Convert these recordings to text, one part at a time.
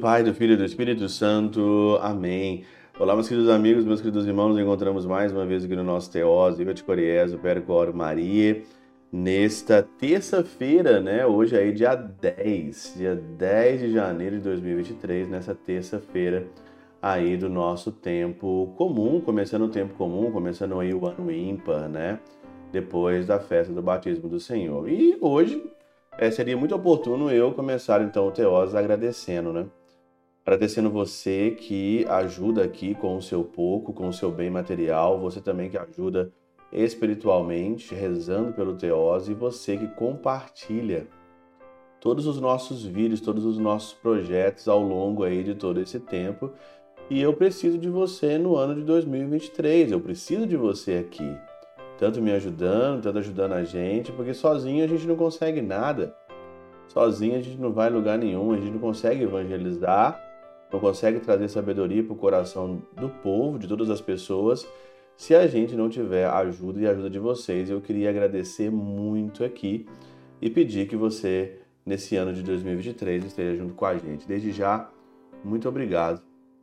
Pai, do Filho e do Espírito Santo. Amém. Olá, meus queridos amigos, meus queridos irmãos, nos encontramos mais uma vez aqui no nosso Teós, Viva de Coriés, o Percoro Maria, nesta terça-feira, né? Hoje aí, dia 10, dia 10 de janeiro de 2023, nessa terça-feira aí do nosso tempo comum, começando o tempo comum, começando aí o ano ímpar, né? Depois da festa do batismo do Senhor. E hoje é, seria muito oportuno eu começar então o Teós agradecendo, né? Agradecendo você que ajuda aqui com o seu pouco, com o seu bem material, você também que ajuda espiritualmente, rezando pelo Teós, e você que compartilha todos os nossos vídeos, todos os nossos projetos ao longo aí de todo esse tempo. E eu preciso de você no ano de 2023, eu preciso de você aqui tanto me ajudando, tanto ajudando a gente, porque sozinho a gente não consegue nada. Sozinho a gente não vai lugar nenhum, a gente não consegue evangelizar, não consegue trazer sabedoria para o coração do povo, de todas as pessoas, se a gente não tiver ajuda e ajuda de vocês. Eu queria agradecer muito aqui e pedir que você, nesse ano de 2023, esteja junto com a gente. Desde já, muito obrigado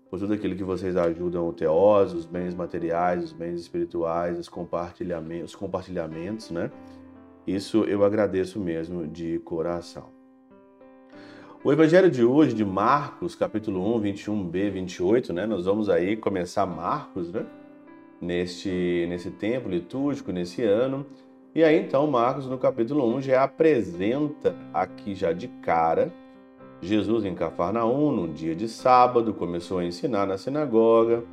por tudo aquilo que vocês ajudam o teós, os bens materiais, os bens espirituais, os compartilhamentos, os compartilhamentos, né? Isso eu agradeço mesmo de coração. O evangelho de hoje, de Marcos, capítulo 1, 21b, 28, né? Nós vamos aí começar Marcos, né? Neste, nesse tempo litúrgico, nesse ano. E aí, então, Marcos, no capítulo 1, já apresenta aqui já de cara Jesus em Cafarnaum, num dia de sábado, começou a ensinar na sinagoga,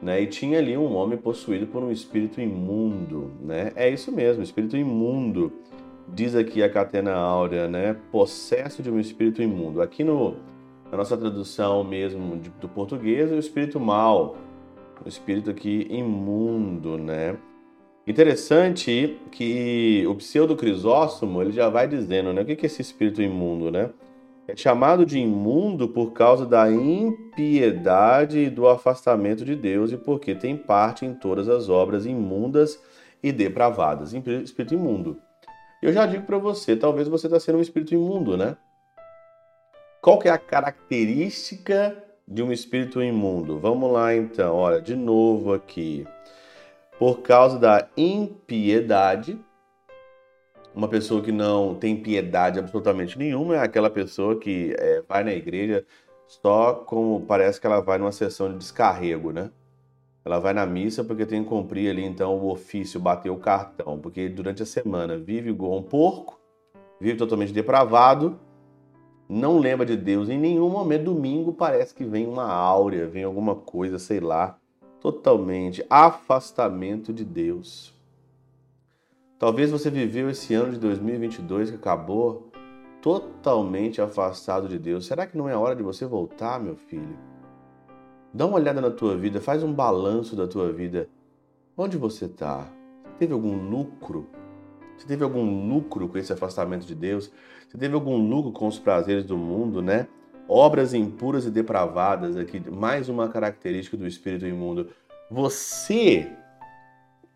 né? E tinha ali um homem possuído por um espírito imundo, né? É isso mesmo, espírito imundo. Diz aqui a Catena Áurea, né? Possesso de um espírito imundo. Aqui no, na nossa tradução mesmo de, do português, é o espírito mal, o espírito aqui imundo, né? Interessante que o pseudo Crisóstomo ele já vai dizendo, né? O que é esse espírito imundo, né? É chamado de imundo por causa da impiedade e do afastamento de Deus e porque tem parte em todas as obras imundas e depravadas. Espírito imundo. Eu já digo para você, talvez você está sendo um espírito imundo, né? Qual que é a característica de um espírito imundo? Vamos lá então, olha, de novo aqui. Por causa da impiedade, uma pessoa que não tem piedade absolutamente nenhuma é aquela pessoa que é, vai na igreja só como parece que ela vai numa sessão de descarrego, né? Ela vai na missa porque tem que cumprir ali então o ofício, bater o cartão, porque durante a semana vive igual um porco, vive totalmente depravado, não lembra de Deus em nenhum momento. Domingo parece que vem uma áurea, vem alguma coisa, sei lá, totalmente afastamento de Deus. Talvez você viveu esse ano de 2022 que acabou totalmente afastado de Deus. Será que não é hora de você voltar, meu filho? Dá uma olhada na tua vida, faz um balanço da tua vida. Onde você está? Teve algum lucro? Você teve algum lucro com esse afastamento de Deus? Você teve algum lucro com os prazeres do mundo, né? Obras impuras e depravadas aqui, mais uma característica do espírito imundo. Você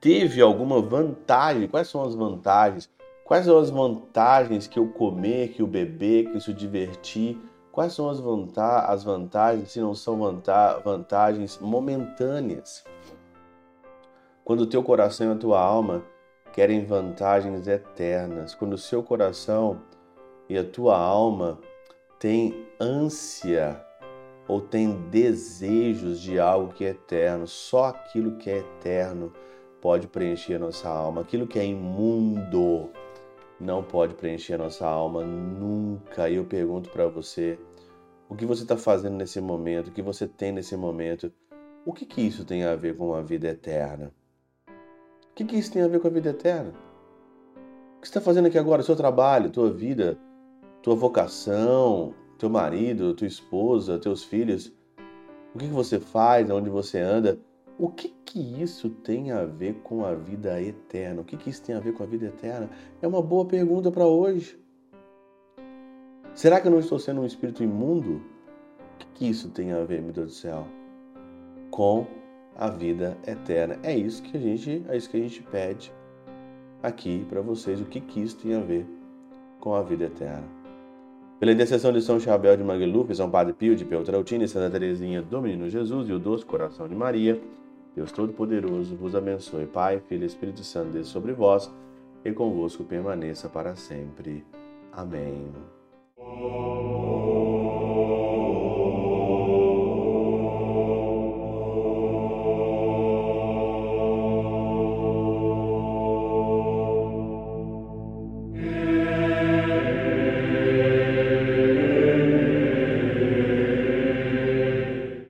teve alguma vantagem? Quais são as vantagens? Quais são as vantagens que eu comer, que eu beber, que eu se divertir? Quais são as, vanta as vantagens, se não são vanta vantagens momentâneas? Quando o teu coração e a tua alma querem vantagens eternas, quando o seu coração e a tua alma têm ânsia ou têm desejos de algo que é eterno, só aquilo que é eterno pode preencher a nossa alma. Aquilo que é imundo não pode preencher a nossa alma nunca. E eu pergunto para você, o que você está fazendo nesse momento? O que você tem nesse momento? O que, que isso tem a ver com a vida eterna? O que, que isso tem a ver com a vida eterna? O que você está fazendo aqui agora? Seu trabalho, tua vida, tua vocação, teu marido, tua esposa, teus filhos. O que, que você faz? Onde você anda? O que que isso tem a ver com a vida eterna? O que que isso tem a ver com a vida eterna? É uma boa pergunta para hoje. Será que eu não estou sendo um espírito imundo? O que, isso tem a ver, meu Deus do céu, com a vida eterna? É isso que a gente, é isso que a gente pede aqui para vocês. O que que isso tem a ver com a vida eterna? Pela intercessão de São Chabel de Magluf, São Padre Pio de Peltrautina e Santa Teresinha do Menino Jesus e o doce coração de Maria, Deus Todo-Poderoso vos abençoe. Pai, Filho e Espírito Santo, desça sobre vós e convosco permaneça para sempre. Amém. Oh.